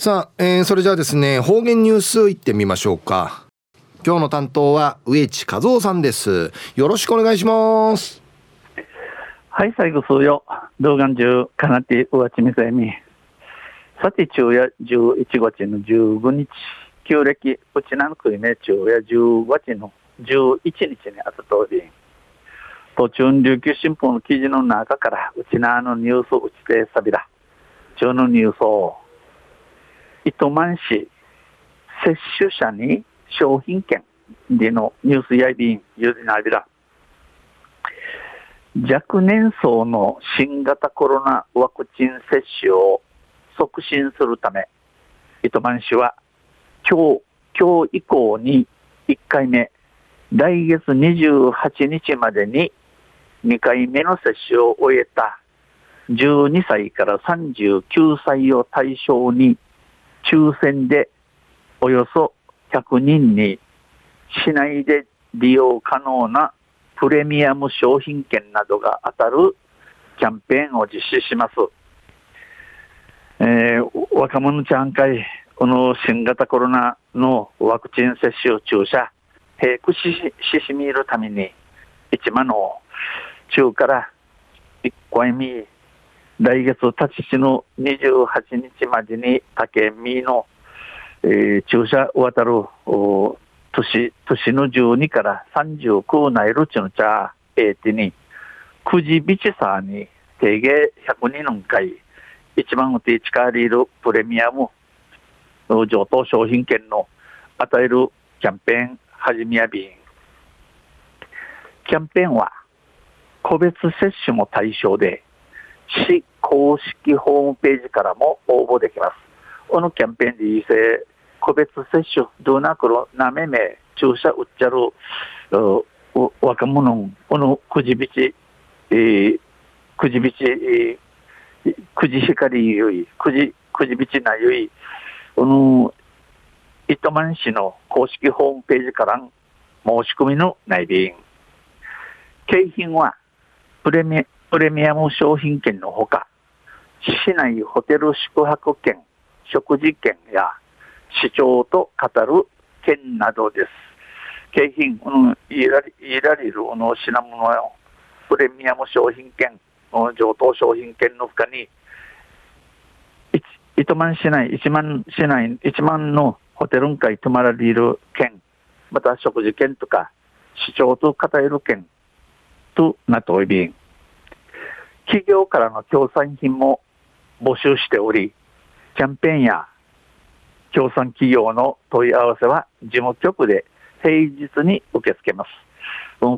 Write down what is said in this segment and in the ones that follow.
さあ、えー、それじゃあですね方言ニュースいってみましょうか。今日の担当は植地和夫さんです。よろしくお願いします。はい最後数よ。動画中かなってうわちみせみ。さて昼夜11月の15日。旧暦うちなのくいめ昼夜10月の11日にあたとおり。途中琉球新報の記事の中からうちなのニュースうちてさびら中のニュースを。糸満市接種者に商品券でのニュースやいびんゆりなびら若年層の新型コロナワクチン接種を促進するため糸満市は今日今日以降に1回目来月28日までに2回目の接種を終えた。12歳から39歳を対象に抽選でおよそ100人に市内で利用可能なプレミアム商品券などが当たるキャンペーンを実施します。えー、若者ちゃん会、この新型コロナのワクチン接種注射、平くししみるために、一万の中から一回目、来月立ちしの28日までに竹見の、えー、注射渡る年、年の12から39ないるちの茶、えー、てに、くじびちさに、定芸102の回、一番うて近りるプレミアム、上等商品券の与えるキャンペーン始めやびん。キャンペーンは、個別接種も対象で、市公式ホームページからも応募できます。このキャンペーンでいいせ、個別接種、どなくろ、なめめ、注射打っちゃる、若者、このくじびち、えー、くじびち、えー、くじ光ゆい、くじ、くじびちなゆい、この、糸満市の公式ホームページから申し込みの内便。景品はプレミアプレミアム商品券のほか、市内ホテル宿泊券、食事券や市長と語る券などです。景品、うん、いらいられるの品物よ。プレミアム商品券、上等商品券のほかに、糸満市内、一万市内、一万のホテルん会泊まられる券、また食事券とか、市長と語る券となっており、企業からの協賛品も募集しており、キャンペーンや協賛企業の問い合わせは事務局で平日に受け付けます。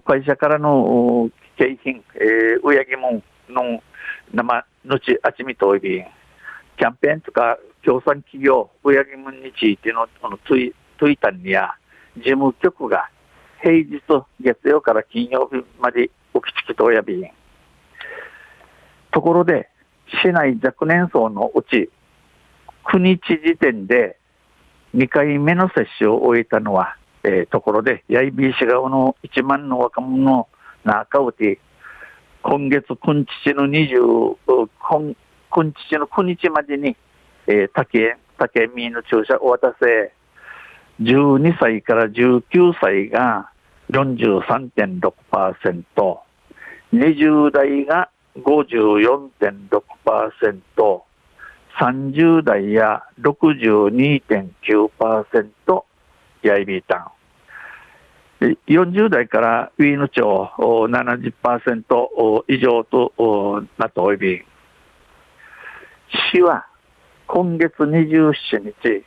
会社からの景品、えー、うやぎもんの生のちあちみといび、キャンペーンとか協賛企業、うやぎもんについてのこのツイツイタンにや事務局が平日月曜から金曜日までおきちきとおやびん。ところで、市内若年層のうち、9日時点で2回目の接種を終えたのは、えー、ところで、八重 B 市側の1万の若者の中をて、今月今日の20、今今日の9日までに、えー、竹、竹見の注射を渡せ、12歳から19歳が43.6%、20代が54.6%、30代や62.9%やいびいたん。40代からウィーヌ町70%以上となっておいび市は今月27日、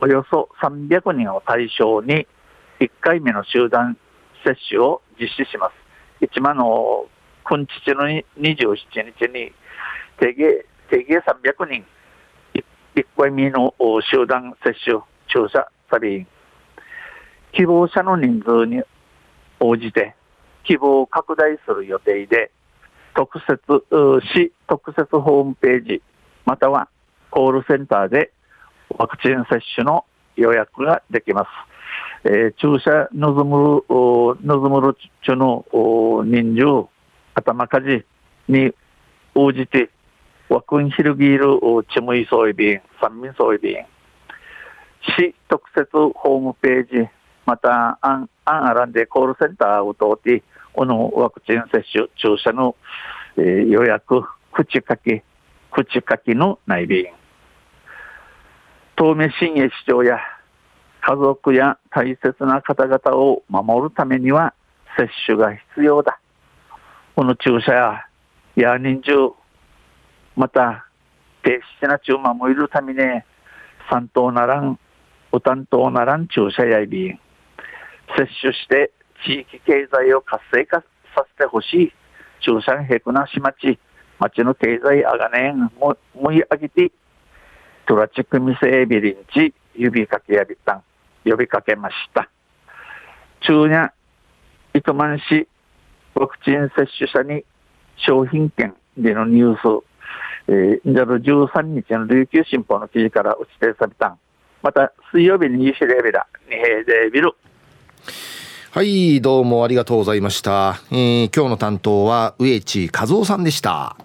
およそ300人を対象に1回目の集団接種を実施します。一番の今日の27日に定芸、定芸300人、1回目の集団接種注射サビ希望者の人数に応じて希望を拡大する予定で、特設、市特設ホームページ、またはコールセンターでワクチン接種の予約ができます。えー、注射望む、望むるちの人数、頭かじに応じてワクンヒルギールチムイソイビン、三民ソイビン、市特設ホームページ、また、アン、アンアランでコールセンターを通って、このワクチン接種、注射の、えー、予約、口書き、口書きの内便。東名新栄市長や家族や大切な方々を守るためには接種が必要だ。この注射や、や人中、また、低質な注射もいるために、三等ならん、お担当ならん注射やいびん。接種して地域経済を活性化させてほしい。注射へくなし町、町の経済あがねんも、もいあげて、トラチックミセービリンチ、指かけやびたん。呼びかけました。中夜、糸満市ワクチン接種者に商品券でのニュース、えー、13日の琉球新報の記事から打ち定されたまた水曜日に西レベラ、二平でビル。はい、どうもありがとうございました。えー、今日の担当は植地和夫さんでした。